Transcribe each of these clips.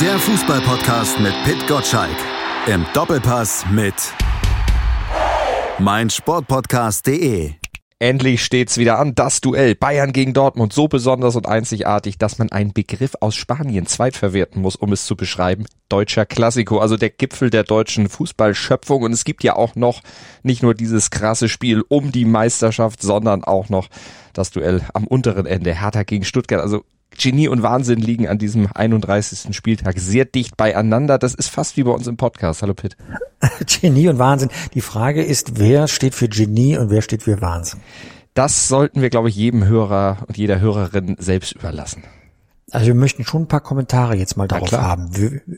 Der Fußballpodcast mit Pit Gottschalk. Im Doppelpass mit meinsportpodcast.de. Endlich steht's wieder an, das Duell Bayern gegen Dortmund, so besonders und einzigartig, dass man einen Begriff aus Spanien zweitverwerten muss, um es zu beschreiben. Deutscher Klassiko, also der Gipfel der deutschen Fußballschöpfung. Und es gibt ja auch noch nicht nur dieses krasse Spiel um die Meisterschaft, sondern auch noch das Duell am unteren Ende, Hertha gegen Stuttgart. Also Genie und Wahnsinn liegen an diesem 31. Spieltag sehr dicht beieinander. Das ist fast wie bei uns im Podcast. Hallo Pitt. Genie und Wahnsinn. Die Frage ist, wer steht für Genie und wer steht für Wahnsinn? Das sollten wir, glaube ich, jedem Hörer und jeder Hörerin selbst überlassen. Also wir möchten schon ein paar Kommentare jetzt mal darauf haben.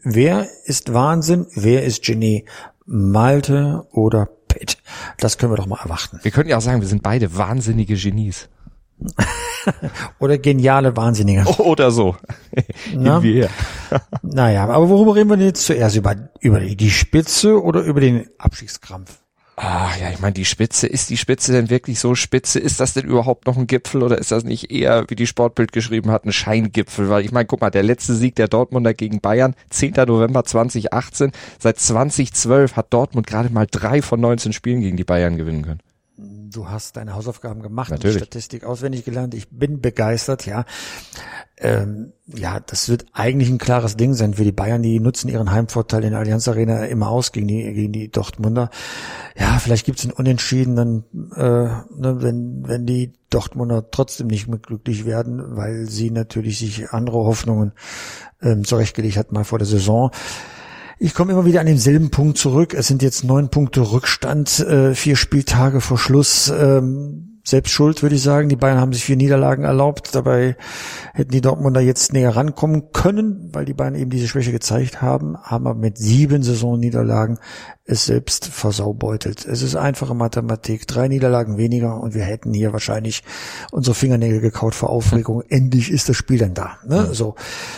Wer ist Wahnsinn? Wer ist Genie? Malte oder Pitt? Das können wir doch mal erwarten. Wir könnten ja auch sagen, wir sind beide wahnsinnige Genies. Oder geniale Wahnsinnige. Oder so. Na? naja, aber worüber reden wir denn jetzt zuerst? Über, über die Spitze oder über den Abstiegskrampf? Ah, ja, ich meine, die Spitze, ist die Spitze denn wirklich so spitze? Ist das denn überhaupt noch ein Gipfel oder ist das nicht eher, wie die Sportbild geschrieben hat, ein Scheingipfel? Weil ich meine, guck mal, der letzte Sieg der Dortmunder gegen Bayern, 10. November 2018. Seit 2012 hat Dortmund gerade mal drei von 19 Spielen gegen die Bayern gewinnen können. Du hast deine Hausaufgaben gemacht, Natürlich. die Statistik auswendig gelernt. Ich bin begeistert, ja. Ähm, ja, das wird eigentlich ein klares Ding sein für die Bayern. Die nutzen ihren Heimvorteil in der Allianz Arena immer aus gegen die, gegen die Dortmunder. Ja, vielleicht gibt's einen Unentschieden, dann, äh, ne, wenn, wenn die Dortmunder trotzdem nicht mehr glücklich werden, weil sie natürlich sich andere Hoffnungen ähm, zurechtgelegt hat mal vor der Saison. Ich komme immer wieder an denselben Punkt zurück. Es sind jetzt neun Punkte Rückstand, äh, vier Spieltage vor Schluss. Ähm, selbst schuld, würde ich sagen. Die Bayern haben sich vier Niederlagen erlaubt. Dabei hätten die Dortmunder jetzt näher rankommen können, weil die Bayern eben diese Schwäche gezeigt haben, haben aber mit sieben Saisonniederlagen es selbst versaubeutelt. Es ist einfache Mathematik. Drei Niederlagen weniger und wir hätten hier wahrscheinlich unsere Fingernägel gekaut vor Aufregung. Endlich ist das Spiel dann da. Ne? So,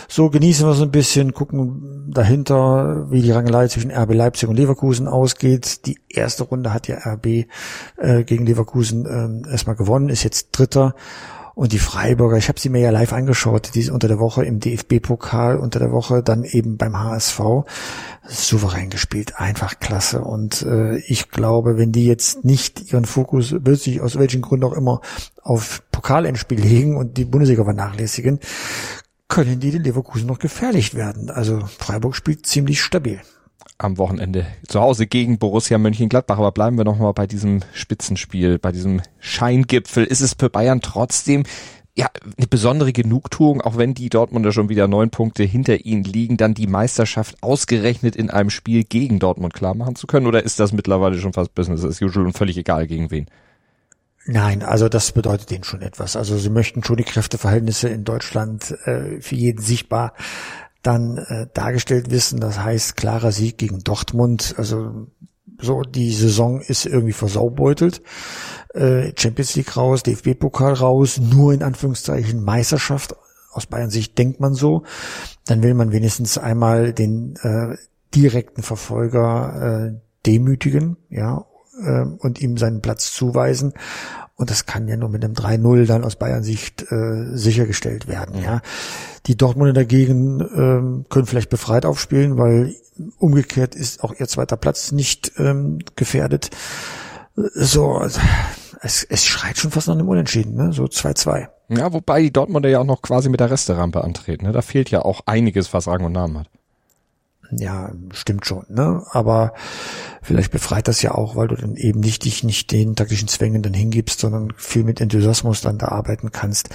so genießen wir es ein bisschen, gucken dahinter, wie die Rangelei zwischen RB Leipzig und Leverkusen ausgeht. Die erste Runde hat ja RB äh, gegen Leverkusen äh, erstmal gewonnen, ist jetzt Dritter. Und die Freiburger, ich habe sie mir ja live angeschaut, die unter der Woche im DFB-Pokal, unter der Woche dann eben beim HSV. Souverän gespielt, einfach klasse. Und äh, ich glaube, wenn die jetzt nicht ihren Fokus plötzlich aus welchen Gründen auch immer auf Pokalendspiel legen und die Bundesliga vernachlässigen, können die den Leverkusen noch gefährlich werden. Also Freiburg spielt ziemlich stabil am Wochenende zu Hause gegen Borussia Mönchengladbach. Aber bleiben wir nochmal bei diesem Spitzenspiel, bei diesem Scheingipfel. Ist es für Bayern trotzdem ja, eine besondere Genugtuung, auch wenn die Dortmunder schon wieder neun Punkte hinter ihnen liegen, dann die Meisterschaft ausgerechnet in einem Spiel gegen Dortmund klar machen zu können? Oder ist das mittlerweile schon fast Business as usual und völlig egal gegen wen? Nein, also das bedeutet denen schon etwas. Also sie möchten schon die Kräfteverhältnisse in Deutschland äh, für jeden sichtbar dann äh, dargestellt wissen. Das heißt, klarer Sieg gegen Dortmund. Also so, die Saison ist irgendwie versaubeutelt. Äh, Champions League raus, DFB-Pokal raus, nur in Anführungszeichen Meisterschaft. Aus Bayern Sicht denkt man so. Dann will man wenigstens einmal den äh, direkten Verfolger äh, demütigen, ja, äh, und ihm seinen Platz zuweisen. Und das kann ja nur mit einem 3-0 dann aus Bayern Sicht äh, sichergestellt werden. Ja, die Dortmunder dagegen ähm, können vielleicht befreit aufspielen, weil umgekehrt ist auch ihr zweiter Platz nicht ähm, gefährdet. So, es, es schreit schon fast nach einem Unentschieden, ne? So 2-2. Ja, wobei die Dortmunder ja auch noch quasi mit der Resterampe antreten. Ne? Da fehlt ja auch einiges, was Rang und Namen hat. Ja, stimmt schon, ne? Aber vielleicht befreit das ja auch, weil du dann eben nicht dich nicht den taktischen Zwängen dann hingibst, sondern viel mit Enthusiasmus dann da arbeiten kannst.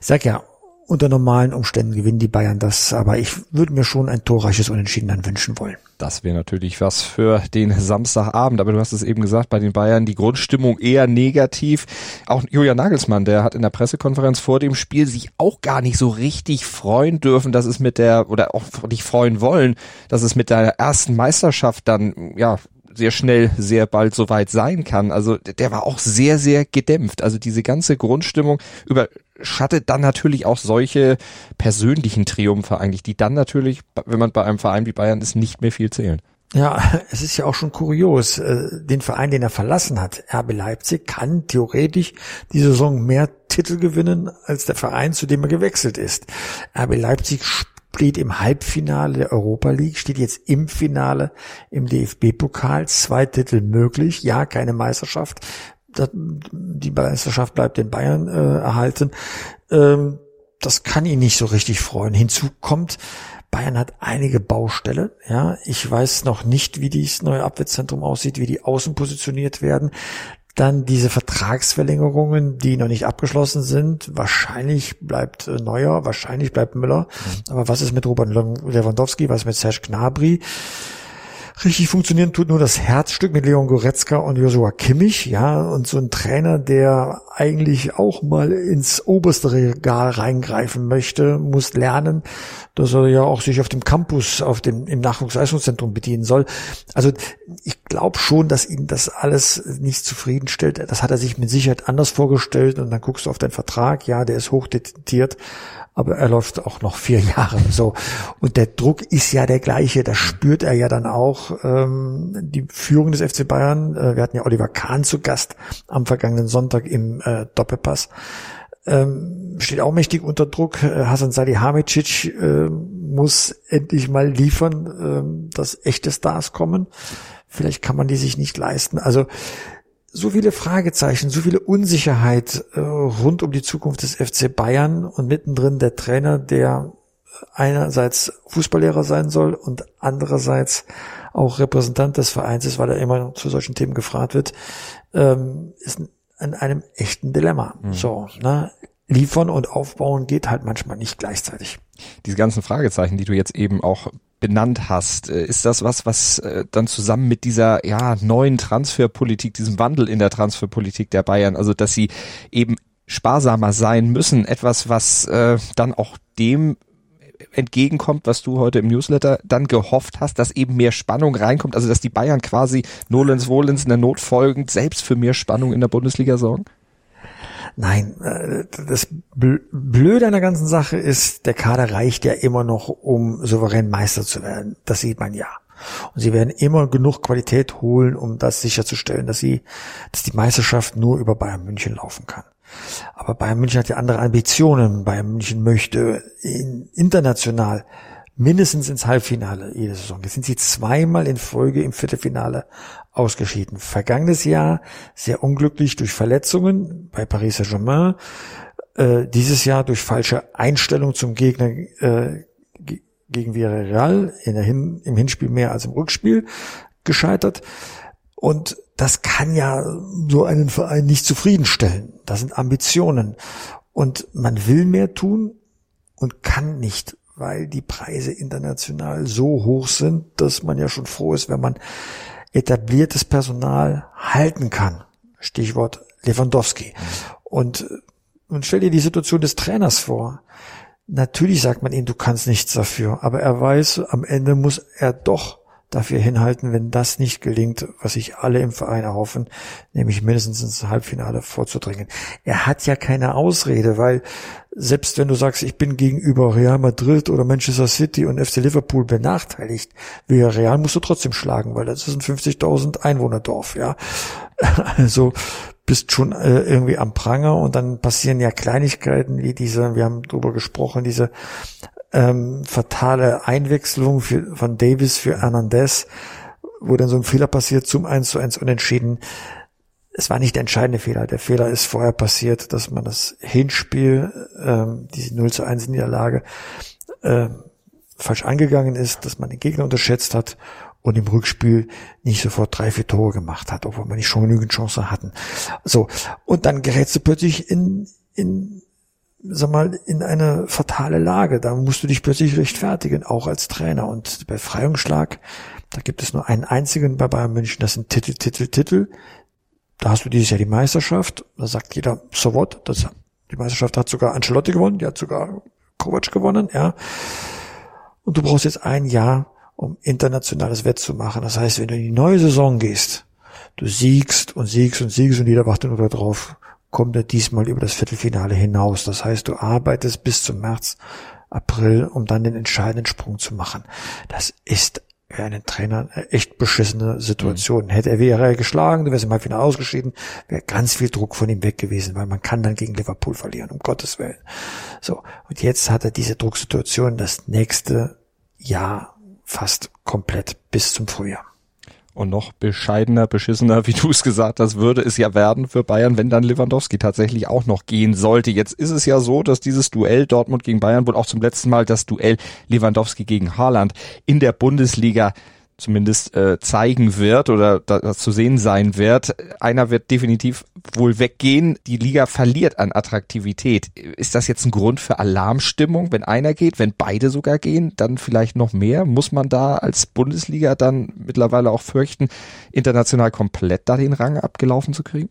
sag ja, unter normalen Umständen gewinnen die Bayern das, aber ich würde mir schon ein torreiches Unentschieden dann wünschen wollen. Das wäre natürlich was für den Samstagabend, aber du hast es eben gesagt, bei den Bayern die Grundstimmung eher negativ. Auch Julian Nagelsmann, der hat in der Pressekonferenz vor dem Spiel sich auch gar nicht so richtig freuen dürfen, dass es mit der, oder auch nicht freuen wollen, dass es mit der ersten Meisterschaft dann, ja, sehr schnell, sehr bald soweit sein kann. Also der war auch sehr, sehr gedämpft. Also diese ganze Grundstimmung überschattet dann natürlich auch solche persönlichen Triumphe eigentlich, die dann natürlich, wenn man bei einem Verein wie Bayern ist, nicht mehr viel zählen. Ja, es ist ja auch schon kurios. Äh, den Verein, den er verlassen hat, RB Leipzig, kann theoretisch die Saison mehr Titel gewinnen als der Verein, zu dem er gewechselt ist. RB Leipzig steht im Halbfinale der Europa League, steht jetzt im Finale im DFB-Pokal, zwei Titel möglich, ja, keine Meisterschaft. Die Meisterschaft bleibt den Bayern äh, erhalten. Ähm, das kann ihn nicht so richtig freuen. Hinzu kommt, Bayern hat einige Baustellen. Ja, ich weiß noch nicht, wie dieses neue Abwehrzentrum aussieht, wie die Außen positioniert werden. Dann diese Vertragsverlängerungen, die noch nicht abgeschlossen sind. Wahrscheinlich bleibt äh, Neuer, wahrscheinlich bleibt Müller. Mhm. Aber was ist mit Robert Lewandowski? Was ist mit Serge Gnabry? Richtig funktionieren tut nur das Herzstück mit Leon Goretzka und Joshua Kimmich, ja, und so ein Trainer, der eigentlich auch mal ins oberste Regal reingreifen möchte, muss lernen, dass er ja auch sich auf dem Campus, auf dem, im Nachwuchsleistungszentrum bedienen soll. Also ich glaube schon, dass ihn das alles nicht zufriedenstellt. Das hat er sich mit Sicherheit anders vorgestellt und dann guckst du auf deinen Vertrag, ja, der ist hochdetiert, aber er läuft auch noch vier Jahre so. Und der Druck ist ja der gleiche, das spürt er ja dann auch. Ähm, die Führung des FC Bayern, äh, wir hatten ja Oliver Kahn zu Gast am vergangenen Sonntag im äh, Doppelpass, ähm, steht auch mächtig unter Druck. Äh, Hasan Salihamidzic äh, muss endlich mal liefern, äh, dass echte Stars kommen. Vielleicht kann man die sich nicht leisten. Also so viele Fragezeichen, so viele Unsicherheit äh, rund um die Zukunft des FC Bayern und mittendrin der Trainer, der einerseits Fußballlehrer sein soll und andererseits auch Repräsentant des Vereins ist, weil er immer zu solchen Themen gefragt wird, ähm, ist in einem echten Dilemma. Mhm. So, ne? Liefern und aufbauen geht halt manchmal nicht gleichzeitig. Diese ganzen Fragezeichen, die du jetzt eben auch benannt hast, äh, ist das was, was äh, dann zusammen mit dieser ja neuen Transferpolitik, diesem Wandel in der Transferpolitik der Bayern, also dass sie eben sparsamer sein müssen, etwas, was äh, dann auch dem entgegenkommt, was du heute im Newsletter dann gehofft hast, dass eben mehr Spannung reinkommt, also dass die Bayern quasi Nolens Wohlens in der Not folgend selbst für mehr Spannung in der Bundesliga sorgen? Nein, äh, das Blöde an der ganzen Sache ist, der Kader reicht ja immer noch, um souverän Meister zu werden. Das sieht man ja. Und sie werden immer genug Qualität holen, um das sicherzustellen, dass sie, dass die Meisterschaft nur über Bayern München laufen kann. Aber Bayern München hat ja andere Ambitionen. Bayern München möchte international mindestens ins Halbfinale jede Saison. Jetzt sind sie zweimal in Folge im Viertelfinale ausgeschieden. Vergangenes Jahr sehr unglücklich durch Verletzungen bei Paris Saint-Germain. Äh, dieses Jahr durch falsche Einstellung zum Gegner äh, gegen Villarreal in der Hin im Hinspiel mehr als im Rückspiel gescheitert. Und das kann ja so einen Verein nicht zufriedenstellen. Das sind Ambitionen. Und man will mehr tun und kann nicht weil die Preise international so hoch sind, dass man ja schon froh ist, wenn man etabliertes Personal halten kann. Stichwort Lewandowski. Und, und stell dir die Situation des Trainers vor. Natürlich sagt man ihm, du kannst nichts dafür, aber er weiß, am Ende muss er doch dafür hinhalten, wenn das nicht gelingt, was sich alle im Verein erhoffen, nämlich mindestens ins Halbfinale vorzudringen. Er hat ja keine Ausrede, weil selbst wenn du sagst, ich bin gegenüber Real Madrid oder Manchester City und FC Liverpool benachteiligt, wie Real musst du trotzdem schlagen, weil das ist ein 50.000 Einwohnerdorf, ja. Also bist schon äh, irgendwie am Pranger und dann passieren ja Kleinigkeiten wie diese, wir haben drüber gesprochen, diese ähm, fatale Einwechslung für, von Davis für Hernandez, wo dann so ein Fehler passiert zum 1 zu 1 unentschieden. Es war nicht der entscheidende Fehler. Der Fehler ist vorher passiert, dass man das Hinspiel, ähm, diese 0 zu 1 Niederlage, äh, falsch angegangen ist, dass man den Gegner unterschätzt hat und im Rückspiel nicht sofort drei, vier Tore gemacht hat, obwohl man nicht schon genügend Chancen hatten. So. Und dann gerätst du plötzlich in, in sag mal, in eine fatale Lage. Da musst du dich plötzlich rechtfertigen, auch als Trainer. Und bei Freiungsschlag, da gibt es nur einen einzigen bei Bayern München, das sind Titel, Titel, Titel. Da hast du dieses Jahr die Meisterschaft. Da sagt jeder, so what? Das, die Meisterschaft hat sogar Ancelotti gewonnen, die hat sogar Kovac gewonnen, ja. Und du brauchst jetzt ein Jahr, um internationales Wett zu machen. Das heißt, wenn du in die neue Saison gehst, du siegst und siegst und siegst und jeder wartet nur darauf, kommt er diesmal über das Viertelfinale hinaus. Das heißt, du arbeitest bis zum März, April, um dann den entscheidenden Sprung zu machen. Das ist für einen Trainer eine echt beschissene Situation. Mhm. Hätte er wäre geschlagen, du wärst im Halbfinale ausgeschieden, wäre ganz viel Druck von ihm weg gewesen, weil man kann dann gegen Liverpool verlieren, um Gottes Willen. So, und jetzt hat er diese Drucksituation das nächste Jahr fast komplett bis zum Frühjahr. Und noch bescheidener, beschissener, wie du es gesagt hast, würde es ja werden für Bayern, wenn dann Lewandowski tatsächlich auch noch gehen sollte. Jetzt ist es ja so, dass dieses Duell Dortmund gegen Bayern wohl auch zum letzten Mal das Duell Lewandowski gegen Haaland in der Bundesliga zumindest äh, zeigen wird oder das zu sehen sein wird. Einer wird definitiv wohl weggehen. Die Liga verliert an Attraktivität. Ist das jetzt ein Grund für Alarmstimmung, wenn einer geht, wenn beide sogar gehen, dann vielleicht noch mehr? Muss man da als Bundesliga dann mittlerweile auch fürchten, international komplett da den Rang abgelaufen zu kriegen?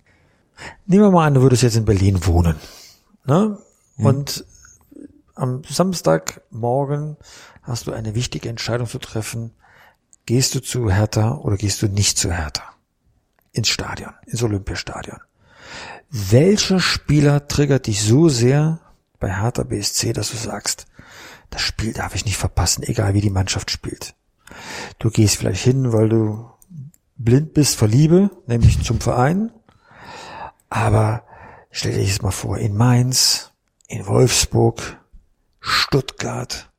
Nehmen wir mal an, du würdest jetzt in Berlin wohnen. Ne? Hm. Und am Samstagmorgen hast du eine wichtige Entscheidung zu treffen Gehst du zu Hertha oder gehst du nicht zu Hertha? Ins Stadion, ins Olympiastadion. Welcher Spieler triggert dich so sehr bei Hertha BSC, dass du sagst, das Spiel darf ich nicht verpassen, egal wie die Mannschaft spielt. Du gehst vielleicht hin, weil du blind bist vor Liebe, nämlich zum Verein. Aber stell dir das mal vor, in Mainz, in Wolfsburg, Stuttgart,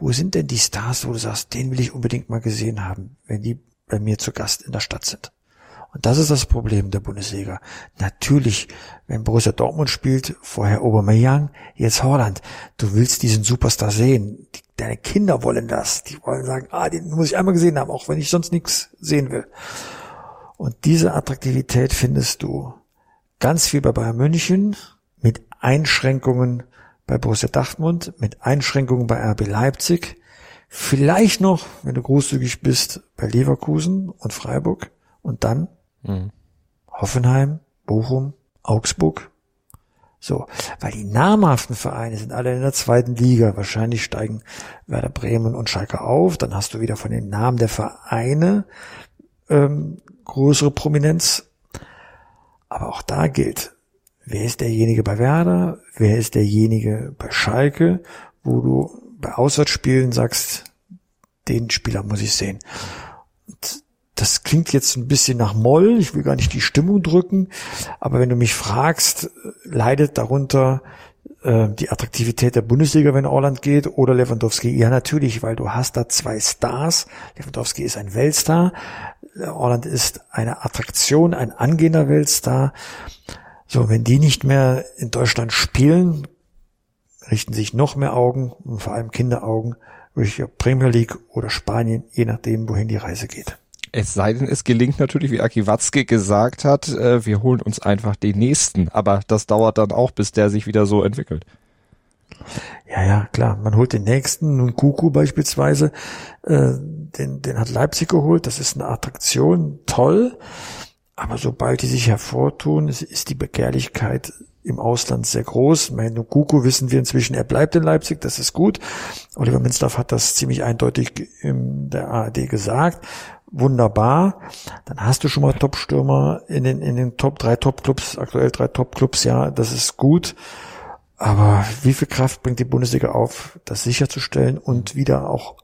wo sind denn die Stars, wo du sagst, den will ich unbedingt mal gesehen haben, wenn die bei mir zu Gast in der Stadt sind? Und das ist das Problem der Bundesliga. Natürlich, wenn Borussia Dortmund spielt, vorher Aubameyang, jetzt Holland, du willst diesen Superstar sehen. Die, deine Kinder wollen das. Die wollen sagen, ah, den muss ich einmal gesehen haben, auch wenn ich sonst nichts sehen will. Und diese Attraktivität findest du ganz viel bei Bayern München mit Einschränkungen bei Borussia Dortmund, mit Einschränkungen bei RB Leipzig, vielleicht noch, wenn du großzügig bist, bei Leverkusen und Freiburg und dann mhm. Hoffenheim, Bochum, Augsburg. So, weil die namhaften Vereine sind alle in der zweiten Liga. Wahrscheinlich steigen Werder Bremen und Schalke auf. Dann hast du wieder von den Namen der Vereine ähm, größere Prominenz. Aber auch da gilt, wer ist derjenige bei Werder, wer ist derjenige bei Schalke, wo du bei Auswärtsspielen sagst, den Spieler muss ich sehen. Und das klingt jetzt ein bisschen nach Moll, ich will gar nicht die Stimmung drücken, aber wenn du mich fragst, leidet darunter äh, die Attraktivität der Bundesliga, wenn Orland geht, oder Lewandowski? Ja, natürlich, weil du hast da zwei Stars. Lewandowski ist ein Weltstar, Orland ist eine Attraktion, ein angehender Weltstar. So, wenn die nicht mehr in Deutschland spielen, richten sich noch mehr Augen und vor allem Kinderaugen durch Premier League oder Spanien, je nachdem, wohin die Reise geht. Es sei denn, es gelingt natürlich, wie Aki Watzke gesagt hat, äh, wir holen uns einfach den nächsten. Aber das dauert dann auch, bis der sich wieder so entwickelt. Ja, ja, klar. Man holt den nächsten, nun Kuku beispielsweise, äh, den, den hat Leipzig geholt. Das ist eine Attraktion, toll. Aber sobald die sich hervortun, ist die Begehrlichkeit im Ausland sehr groß. Mein Nukuku wissen wir inzwischen, er bleibt in Leipzig, das ist gut. Oliver Minzlaff hat das ziemlich eindeutig in der ARD gesagt. Wunderbar. Dann hast du schon mal Top-Stürmer in den, in den Top, drei Top-Clubs, aktuell drei Top-Clubs, ja, das ist gut. Aber wie viel Kraft bringt die Bundesliga auf, das sicherzustellen und wieder auch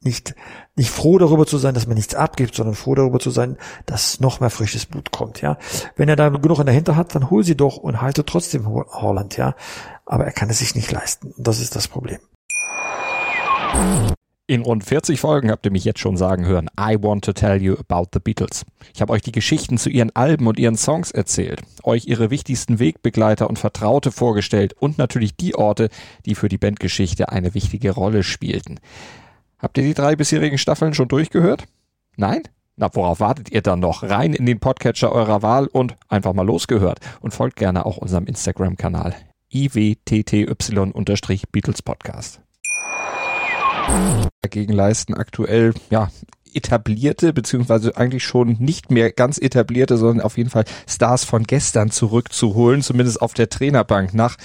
nicht, nicht froh darüber zu sein, dass man nichts abgibt, sondern froh darüber zu sein, dass noch mehr frisches Blut kommt, ja. Wenn er da genug in der Hinter hat, dann hol sie doch und halte trotzdem Holland, ja. Aber er kann es sich nicht leisten. Das ist das Problem. In rund 40 Folgen habt ihr mich jetzt schon sagen hören, I want to tell you about the Beatles. Ich habe euch die Geschichten zu ihren Alben und ihren Songs erzählt, euch ihre wichtigsten Wegbegleiter und Vertraute vorgestellt und natürlich die Orte, die für die Bandgeschichte eine wichtige Rolle spielten. Habt ihr die drei bisherigen Staffeln schon durchgehört? Nein? Na, worauf wartet ihr dann noch? Rein in den Podcatcher eurer Wahl und einfach mal losgehört. Und folgt gerne auch unserem Instagram-Kanal iwtty-Beatles Podcast. Dagegen leisten aktuell, ja, etablierte, beziehungsweise eigentlich schon nicht mehr ganz etablierte, sondern auf jeden Fall Stars von gestern zurückzuholen, zumindest auf der Trainerbank nach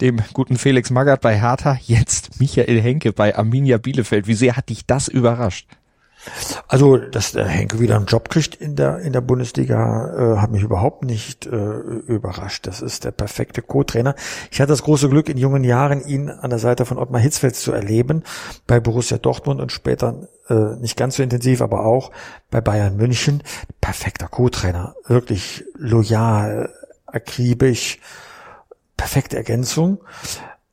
dem guten Felix Magath bei Hertha, jetzt Michael Henke bei Arminia Bielefeld. Wie sehr hat dich das überrascht? Also, dass der Henke wieder einen Job kriegt in der in der Bundesliga, äh, hat mich überhaupt nicht äh, überrascht. Das ist der perfekte Co-Trainer. Ich hatte das große Glück, in jungen Jahren ihn an der Seite von Ottmar Hitzfeld zu erleben, bei Borussia Dortmund und später äh, nicht ganz so intensiv, aber auch bei Bayern München. Perfekter Co-Trainer, wirklich loyal, akribisch, perfekte Ergänzung.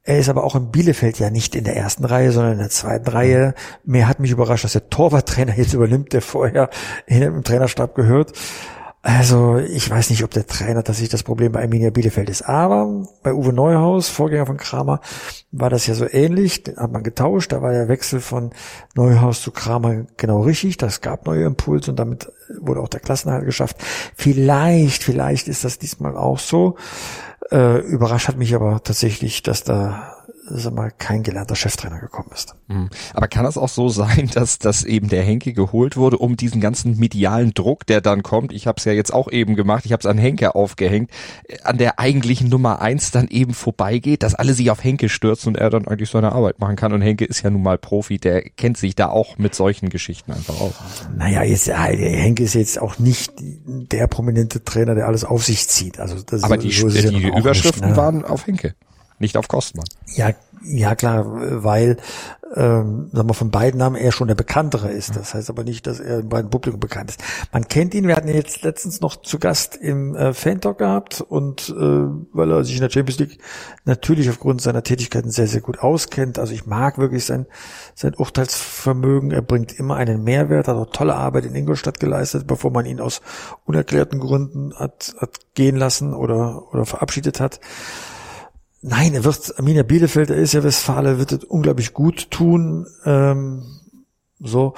Er ist aber auch in Bielefeld ja nicht in der ersten Reihe, sondern in der zweiten Reihe. Mehr hat mich überrascht, dass der Torwarttrainer jetzt übernimmt, der vorher im Trainerstab gehört. Also ich weiß nicht, ob der Trainer tatsächlich das Problem bei Arminia Bielefeld ist. Aber bei Uwe Neuhaus, Vorgänger von Kramer, war das ja so ähnlich. Den hat man getauscht. Da war der Wechsel von Neuhaus zu Kramer genau richtig. Das gab neue Impulse und damit wurde auch der Klassenhalt geschafft. Vielleicht, vielleicht ist das diesmal auch so. Äh, überrascht hat mich aber tatsächlich, dass da sag mal, kein gelernter Cheftrainer gekommen ist. Mhm. Aber kann es auch so sein, dass, dass eben der Henke geholt wurde, um diesen ganzen medialen Druck, der dann kommt, ich habe es ja jetzt auch eben gemacht, ich habe es an Henke aufgehängt, äh, an der eigentlichen Nummer eins dann eben vorbeigeht, dass alle sich auf Henke stürzen und er dann eigentlich seine Arbeit machen kann. Und Henke ist ja nun mal Profi, der kennt sich da auch mit solchen Geschichten einfach aus. Naja, jetzt, Henke ist jetzt auch nicht der prominente Trainer, der alles auf sich zieht. Also das Aber die, so die, die Überschriften nicht, ne? waren auf Henke nicht auf Kostmann. Ja, ja klar, weil ähm, sagen wir, von beiden Namen er schon der bekanntere ist. Das heißt aber nicht, dass er im breiten Publikum bekannt ist. Man kennt ihn, wir hatten ihn jetzt letztens noch zu Gast im äh, Fan-Talk gehabt und äh, weil er sich in der Champions League natürlich aufgrund seiner Tätigkeiten sehr, sehr gut auskennt. Also ich mag wirklich sein, sein Urteilsvermögen. Er bringt immer einen Mehrwert, hat auch tolle Arbeit in Ingolstadt geleistet, bevor man ihn aus unerklärten Gründen hat, hat gehen lassen oder, oder verabschiedet hat. Nein, er wird, Arminia Bielefeld, er ist ja Westfale, wird es unglaublich gut tun. Ähm, so.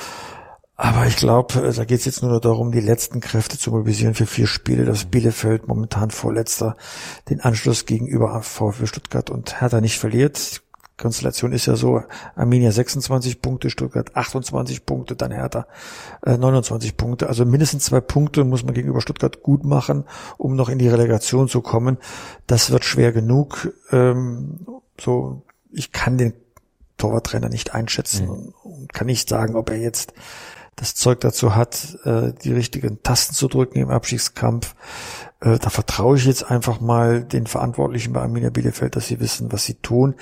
Aber ich glaube, äh, da geht es jetzt nur darum, die letzten Kräfte zu mobilisieren für vier Spiele, dass Bielefeld momentan vorletzter den Anschluss gegenüber VfB Stuttgart und Hertha nicht verliert. Konstellation ist ja so, Arminia 26 Punkte, Stuttgart 28 Punkte, dann Hertha äh, 29 Punkte. Also mindestens zwei Punkte muss man gegenüber Stuttgart gut machen, um noch in die Relegation zu kommen. Das wird schwer genug. Ähm, so, ich kann den Torwarttrainer nicht einschätzen mhm. und, und kann nicht sagen, ob er jetzt das Zeug dazu hat, äh, die richtigen Tasten zu drücken im Abstiegskampf. Äh, da vertraue ich jetzt einfach mal den Verantwortlichen bei Arminia Bielefeld, dass sie wissen, was sie tun.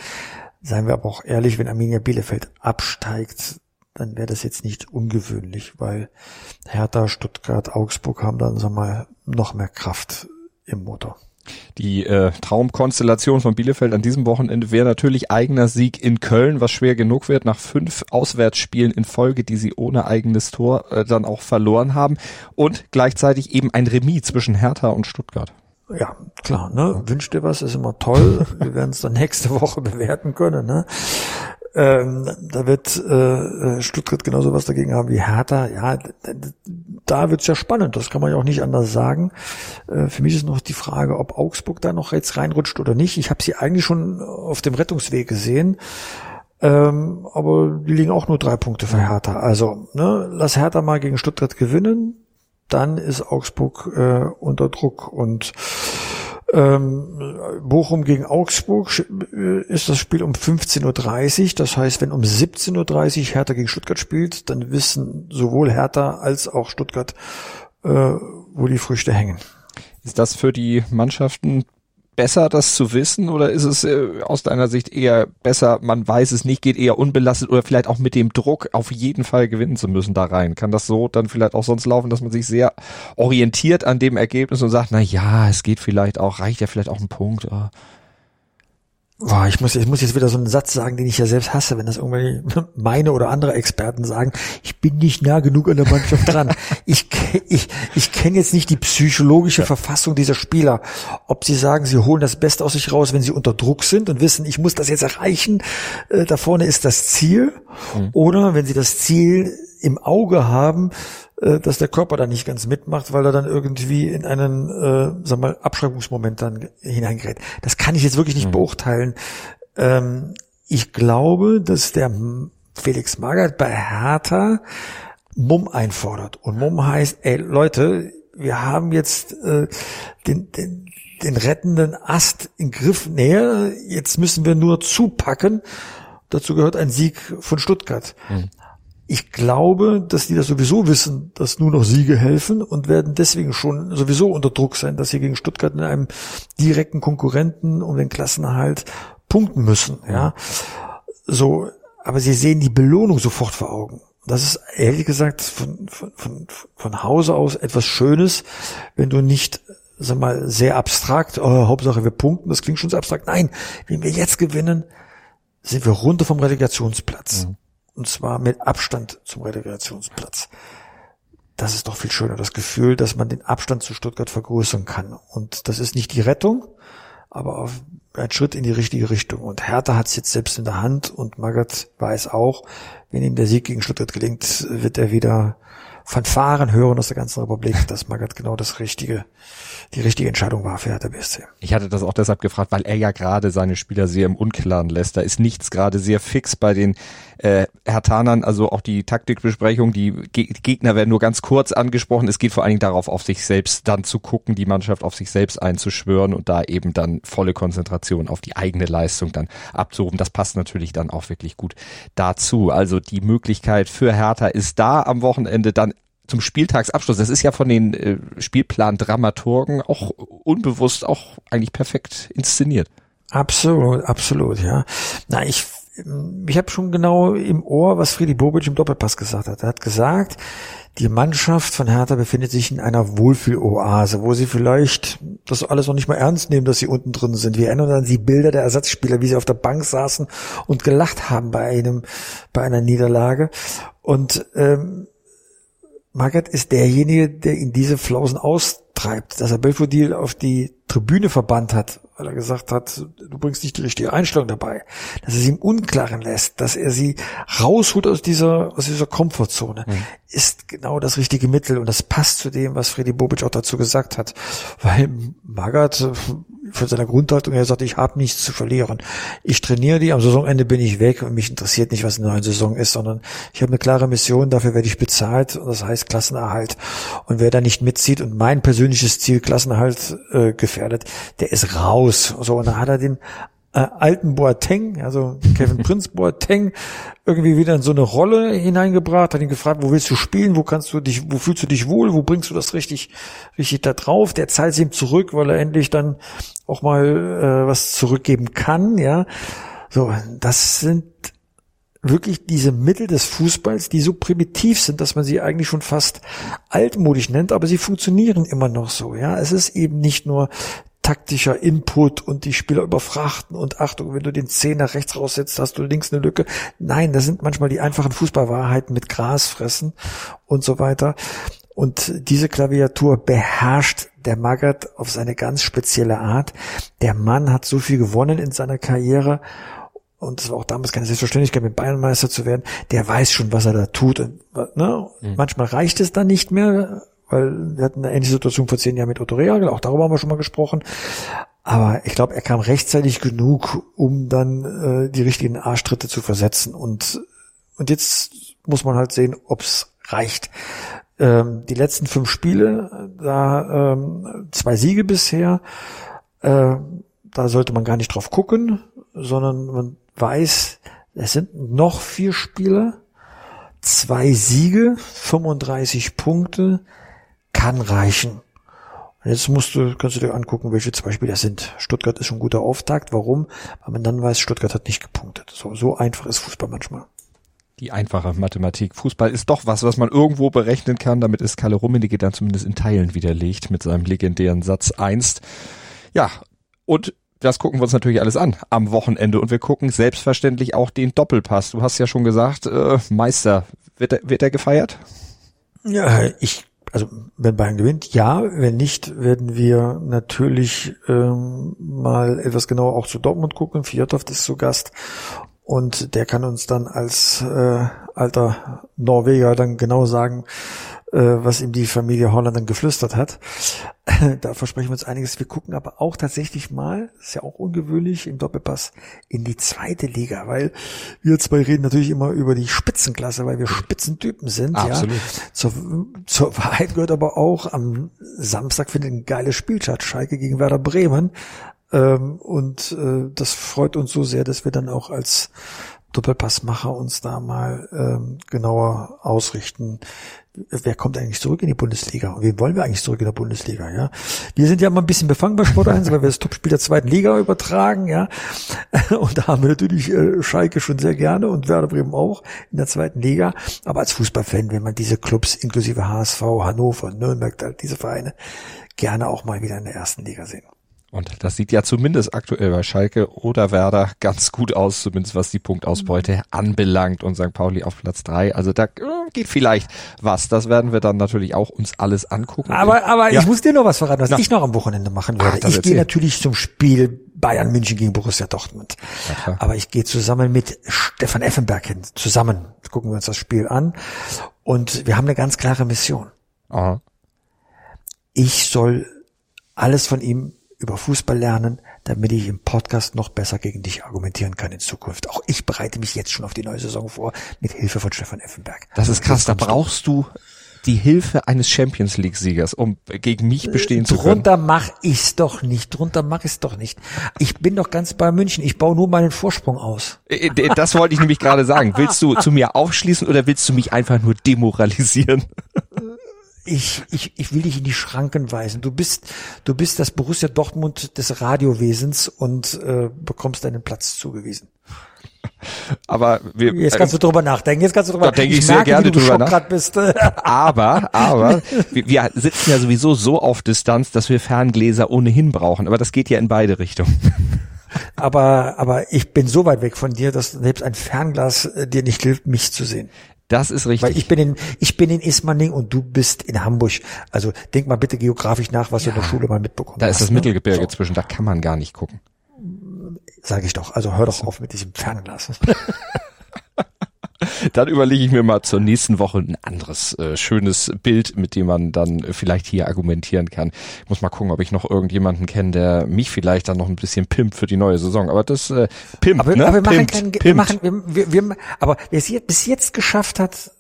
Seien wir aber auch ehrlich, wenn Arminia Bielefeld absteigt, dann wäre das jetzt nicht ungewöhnlich, weil Hertha, Stuttgart, Augsburg haben dann, sagen wir mal, noch mehr Kraft im Motor. Die äh, Traumkonstellation von Bielefeld an diesem Wochenende wäre natürlich eigener Sieg in Köln, was schwer genug wird nach fünf Auswärtsspielen in Folge, die sie ohne eigenes Tor äh, dann auch verloren haben und gleichzeitig eben ein Remis zwischen Hertha und Stuttgart. Ja, klar, ne? Wünsch dir was, ist immer toll. Wir werden es dann nächste Woche bewerten können, ne? Ähm, da wird äh, Stuttgart genauso was dagegen haben wie Hertha. Ja, da wird's ja spannend. Das kann man ja auch nicht anders sagen. Äh, für mich ist noch die Frage, ob Augsburg da noch jetzt reinrutscht oder nicht. Ich habe sie eigentlich schon auf dem Rettungsweg gesehen. Ähm, aber die liegen auch nur drei Punkte für Hertha. Also, ne, lass Hertha mal gegen Stuttgart gewinnen dann ist Augsburg äh, unter Druck und ähm, Bochum gegen Augsburg äh, ist das Spiel um 15.30 Uhr. Das heißt, wenn um 17.30 Uhr Hertha gegen Stuttgart spielt, dann wissen sowohl Hertha als auch Stuttgart, äh, wo die Früchte hängen. Ist das für die Mannschaften besser, das zu wissen, oder ist es äh, aus deiner Sicht eher besser, man weiß es nicht, geht eher unbelastet oder vielleicht auch mit dem Druck, auf jeden Fall gewinnen zu müssen da rein? Kann das so dann vielleicht auch sonst laufen, dass man sich sehr orientiert an dem Ergebnis und sagt, na ja, es geht vielleicht auch, reicht ja vielleicht auch ein Punkt. Oder? Boah, ich muss, ich muss jetzt wieder so einen Satz sagen, den ich ja selbst hasse, wenn das irgendwie meine oder andere Experten sagen. Ich bin nicht nah genug an der Mannschaft dran. Ich, ich, ich kenne jetzt nicht die psychologische ja. Verfassung dieser Spieler. Ob sie sagen, sie holen das Beste aus sich raus, wenn sie unter Druck sind und wissen, ich muss das jetzt erreichen. Äh, da vorne ist das Ziel. Mhm. Oder wenn sie das Ziel im Auge haben, dass der Körper da nicht ganz mitmacht, weil er dann irgendwie in einen, äh, sag mal, Abschreibungsmoment dann hineingerät. Das kann ich jetzt wirklich nicht mhm. beurteilen. Ähm, ich glaube, dass der Felix Magath bei Hertha Mumm einfordert. Und Mumm heißt, ey Leute, wir haben jetzt äh, den, den, den rettenden Ast in Griff näher, jetzt müssen wir nur zupacken. Dazu gehört ein Sieg von Stuttgart. Mhm. Ich glaube, dass die das sowieso wissen, dass nur noch Siege helfen und werden deswegen schon sowieso unter Druck sein, dass sie gegen Stuttgart in einem direkten Konkurrenten um den Klassenerhalt punkten müssen, ja. So, aber sie sehen die Belohnung sofort vor Augen. Das ist ehrlich gesagt von, von, von, von Hause aus etwas Schönes, wenn du nicht sag mal, sehr abstrakt, oh, Hauptsache wir punkten, das klingt schon so abstrakt. Nein, wenn wir jetzt gewinnen, sind wir runter vom Relegationsplatz. Mhm. Und zwar mit Abstand zum Relegationsplatz. Das ist doch viel schöner, das Gefühl, dass man den Abstand zu Stuttgart vergrößern kann. Und das ist nicht die Rettung, aber ein Schritt in die richtige Richtung. Und Hertha hat es jetzt selbst in der Hand und Magath weiß auch, wenn ihm der Sieg gegen Stuttgart gelingt, wird er wieder Fanfaren hören aus der ganzen Republik, dass Magath genau das richtige die richtige Entscheidung war für Hertha BSC. Ich hatte das auch deshalb gefragt, weil er ja gerade seine Spieler sehr im Unklaren lässt. Da ist nichts gerade sehr fix bei den äh, Hertanern, also auch die Taktikbesprechung, die, Ge Gegner werden nur ganz kurz angesprochen. Es geht vor allen Dingen darauf, auf sich selbst dann zu gucken, die Mannschaft auf sich selbst einzuschwören und da eben dann volle Konzentration auf die eigene Leistung dann abzurufen. Das passt natürlich dann auch wirklich gut dazu. Also die Möglichkeit für Hertha ist da am Wochenende dann zum Spieltagsabschluss. Das ist ja von den äh, Spielplan-Dramaturgen auch unbewusst auch eigentlich perfekt inszeniert. Absolut, absolut, ja. Na, ich ich habe schon genau im Ohr, was Friedi Bobic im Doppelpass gesagt hat. Er hat gesagt, die Mannschaft von Hertha befindet sich in einer Wohlfühloase, wo sie vielleicht das alles noch nicht mal ernst nehmen, dass sie unten drin sind. Wir erinnern an die Bilder der Ersatzspieler, wie sie auf der Bank saßen und gelacht haben bei einem, bei einer Niederlage. Und ähm, Magath ist derjenige, der in diese Flausen austreibt, dass er Belfodil auf die Tribüne verbannt hat, weil er gesagt hat, du bringst nicht die richtige Einstellung dabei, dass er sie im Unklaren lässt, dass er sie rausholt aus dieser, aus dieser Komfortzone, mhm. ist genau das richtige Mittel und das passt zu dem, was Freddy Bobic auch dazu gesagt hat, weil Magath von seiner Grundhaltung her sagt, ich habe nichts zu verlieren. Ich trainiere die, am Saisonende bin ich weg und mich interessiert nicht, was in der neuen Saison ist, sondern ich habe eine klare Mission, dafür werde ich bezahlt und das heißt Klassenerhalt. Und wer da nicht mitzieht und mein persönliches Ziel Klassenerhalt äh, gefährdet, der ist raus. So, und dann hat er den äh, alten Boateng, also Kevin Prince Boateng, irgendwie wieder in so eine Rolle hineingebracht, hat ihn gefragt, wo willst du spielen, wo kannst du dich, wo fühlst du dich wohl, wo bringst du das richtig, richtig da drauf? Der zahlt ihm zurück, weil er endlich dann auch mal äh, was zurückgeben kann, ja. So, das sind wirklich diese Mittel des Fußballs, die so primitiv sind, dass man sie eigentlich schon fast altmodisch nennt, aber sie funktionieren immer noch so, ja. Es ist eben nicht nur taktischer Input und die Spieler überfrachten und Achtung, wenn du den Zeh nach rechts raussetzt, hast du links eine Lücke. Nein, das sind manchmal die einfachen Fußballwahrheiten mit Gras fressen und so weiter. Und diese Klaviatur beherrscht der Magath auf seine ganz spezielle Art. Der Mann hat so viel gewonnen in seiner Karriere und es war auch damals keine Selbstverständlichkeit, mit Bayernmeister zu werden. Der weiß schon, was er da tut. Und, ne? Mhm. Manchmal reicht es dann nicht mehr, weil wir hatten eine ähnliche Situation vor zehn Jahren mit Otto Rehagel, auch darüber haben wir schon mal gesprochen. Aber ich glaube, er kam rechtzeitig genug, um dann äh, die richtigen Arschtritte zu versetzen. Und, und jetzt muss man halt sehen, ob's reicht. Ähm, die letzten fünf Spiele, da ähm, zwei Siege bisher, äh, da sollte man gar nicht drauf gucken, sondern man weiß, es sind noch vier Spiele, zwei Siege, 35 Punkte, kann reichen. Und jetzt musst du, kannst du dir angucken, welche zwei Spiele das sind. Stuttgart ist schon ein guter Auftakt. Warum? Weil man dann weiß, Stuttgart hat nicht gepunktet. So, so einfach ist Fußball manchmal. Die einfache Mathematik. Fußball ist doch was, was man irgendwo berechnen kann. Damit ist Kalle Rummenigge dann zumindest in Teilen widerlegt mit seinem legendären Satz einst. Ja, und das gucken wir uns natürlich alles an am Wochenende und wir gucken selbstverständlich auch den Doppelpass. Du hast ja schon gesagt, äh, Meister, wird er, wird er gefeiert? Ja, ich also wenn Bayern gewinnt, ja. Wenn nicht, werden wir natürlich ähm, mal etwas genauer auch zu Dortmund gucken. Fjordhoft ist zu Gast und der kann uns dann als äh, alter Norweger dann genau sagen, äh, was ihm die Familie Holland dann geflüstert hat. da versprechen wir uns einiges. Wir gucken aber auch tatsächlich mal, ist ja auch ungewöhnlich im Doppelpass, in die zweite Liga, weil wir zwei reden natürlich immer über die Spitzenklasse, weil wir Spitzentypen sind. Absolut. Ja. Zur, zur Wahrheit gehört aber auch, am Samstag findet ein geiles Spiel statt, Schalke gegen Werder Bremen. Ähm, und äh, das freut uns so sehr, dass wir dann auch als Doppelpassmacher uns da mal ähm, genauer ausrichten. Wer kommt eigentlich zurück in die Bundesliga? Und wen wollen wir eigentlich zurück in der Bundesliga? Ja, wir sind ja mal ein bisschen befangen bei Sport 1, weil wir das Topspiel der zweiten Liga übertragen. Ja, und da haben wir natürlich äh, Schalke schon sehr gerne und Werder Bremen auch in der zweiten Liga. Aber als Fußballfan, wenn man diese Clubs inklusive HSV, Hannover, Nürnberg, diese Vereine gerne auch mal wieder in der ersten Liga sehen. Und das sieht ja zumindest aktuell bei Schalke oder Werder ganz gut aus, zumindest was die Punktausbeute anbelangt und St. Pauli auf Platz drei. Also da äh, geht vielleicht was. Das werden wir dann natürlich auch uns alles angucken. Aber, aber ja. ich muss dir noch was verraten, was Na. ich noch am Wochenende machen werde. Ach, ich gehe natürlich zum Spiel Bayern München gegen Borussia Dortmund. Ja, aber ich gehe zusammen mit Stefan Effenberg hin. Zusammen gucken wir uns das Spiel an. Und wir haben eine ganz klare Mission. Aha. Ich soll alles von ihm über Fußball lernen, damit ich im Podcast noch besser gegen dich argumentieren kann in Zukunft. Auch ich bereite mich jetzt schon auf die neue Saison vor, mit Hilfe von Stefan Effenberg. Das ist krass, da brauchst du die Hilfe eines Champions League Siegers, um gegen mich bestehen zu können. Drunter mach ich's doch nicht. Drunter mach ich's doch nicht. Ich bin doch ganz bei München. Ich baue nur meinen Vorsprung aus. Äh, äh, das wollte ich nämlich gerade sagen. Willst du zu mir aufschließen oder willst du mich einfach nur demoralisieren? ich, ich, ich will dich in die Schranken weisen. Du bist, du bist das Borussia Dortmund des Radiowesens und äh, bekommst deinen Platz zugewiesen. Aber wir, jetzt kannst du drüber nachdenken. Jetzt kannst du drüber. Da denke ich, ich sehr merke, gerne drüber nach. Bist. aber, aber wir, wir sitzen ja sowieso so auf Distanz, dass wir Ferngläser ohnehin brauchen. Aber das geht ja in beide Richtungen. aber, aber ich bin so weit weg von dir, dass selbst ein Fernglas äh, dir nicht hilft, mich zu sehen. Das ist richtig. Weil ich bin in, ich bin in Ismaning und du bist in Hamburg. Also denk mal bitte geografisch nach, was ja, du in der Schule mal mitbekommen hast. Da ist das ne? Mittelgebirge so. zwischen, da kann man gar nicht gucken. Sag ich doch. Also hör doch auf mit diesem Fernglas. dann überlege ich mir mal zur nächsten Woche ein anderes äh, schönes Bild, mit dem man dann vielleicht hier argumentieren kann. Ich muss mal gucken, ob ich noch irgendjemanden kenne, der mich vielleicht dann noch ein bisschen pimpt für die neue Saison. Aber das äh, pimpt, aber, ne? Aber wir machen, keinen, wir machen wir, wir, wir, aber wer es jetzt, bis jetzt geschafft hat,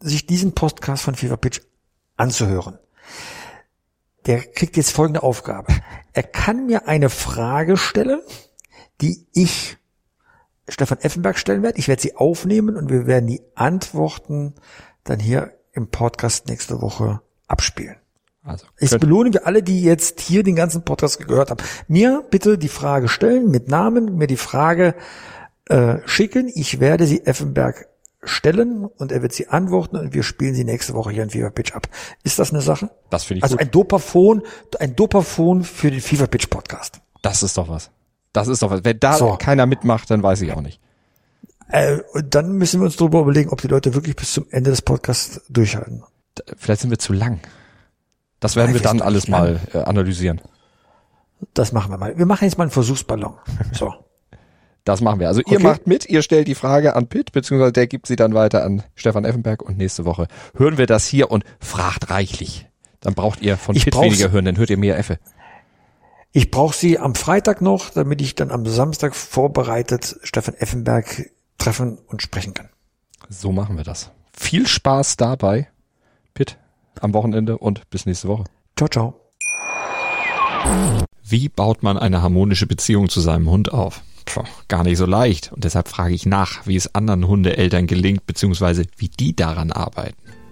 sich diesen Podcast von Fever Pitch anzuhören, der kriegt jetzt folgende Aufgabe. Er kann mir eine Frage stellen, die ich Stefan Effenberg stellen werde. Ich werde sie aufnehmen und wir werden die Antworten dann hier im Podcast nächste Woche abspielen. Also, ich belohne wir alle, die jetzt hier den ganzen Podcast gehört haben. Mir bitte die Frage stellen mit Namen, mir die Frage äh, schicken. Ich werde sie Effenberg stellen und er wird sie antworten und wir spielen sie nächste Woche hier in Fever Pitch ab. Ist das eine Sache? Das finde ich Also gut. ein Dopaphon, ein Dopaphon für den Fever Pitch Podcast. Das ist doch was. Das ist doch was. Wenn da so. keiner mitmacht, dann weiß ich auch nicht. Äh, und dann müssen wir uns darüber überlegen, ob die Leute wirklich bis zum Ende des Podcasts durchhalten. Vielleicht sind wir zu lang. Das werden Nein, wir dann alles mal äh, analysieren. Das machen wir mal. Wir machen jetzt mal einen Versuchsballon. So. Das machen wir. Also ihr okay. macht mit, ihr stellt die Frage an Pitt, beziehungsweise der gibt sie dann weiter an Stefan Effenberg und nächste Woche hören wir das hier und fragt reichlich. Dann braucht ihr von ich Pitt weniger hören, dann hört ihr mehr Effe. Ich brauche sie am Freitag noch, damit ich dann am Samstag vorbereitet Stefan Effenberg treffen und sprechen kann. So machen wir das. Viel Spaß dabei, Pitt, am Wochenende und bis nächste Woche. Ciao, ciao. Wie baut man eine harmonische Beziehung zu seinem Hund auf? Puh, gar nicht so leicht. Und deshalb frage ich nach, wie es anderen Hundeeltern gelingt, beziehungsweise wie die daran arbeiten.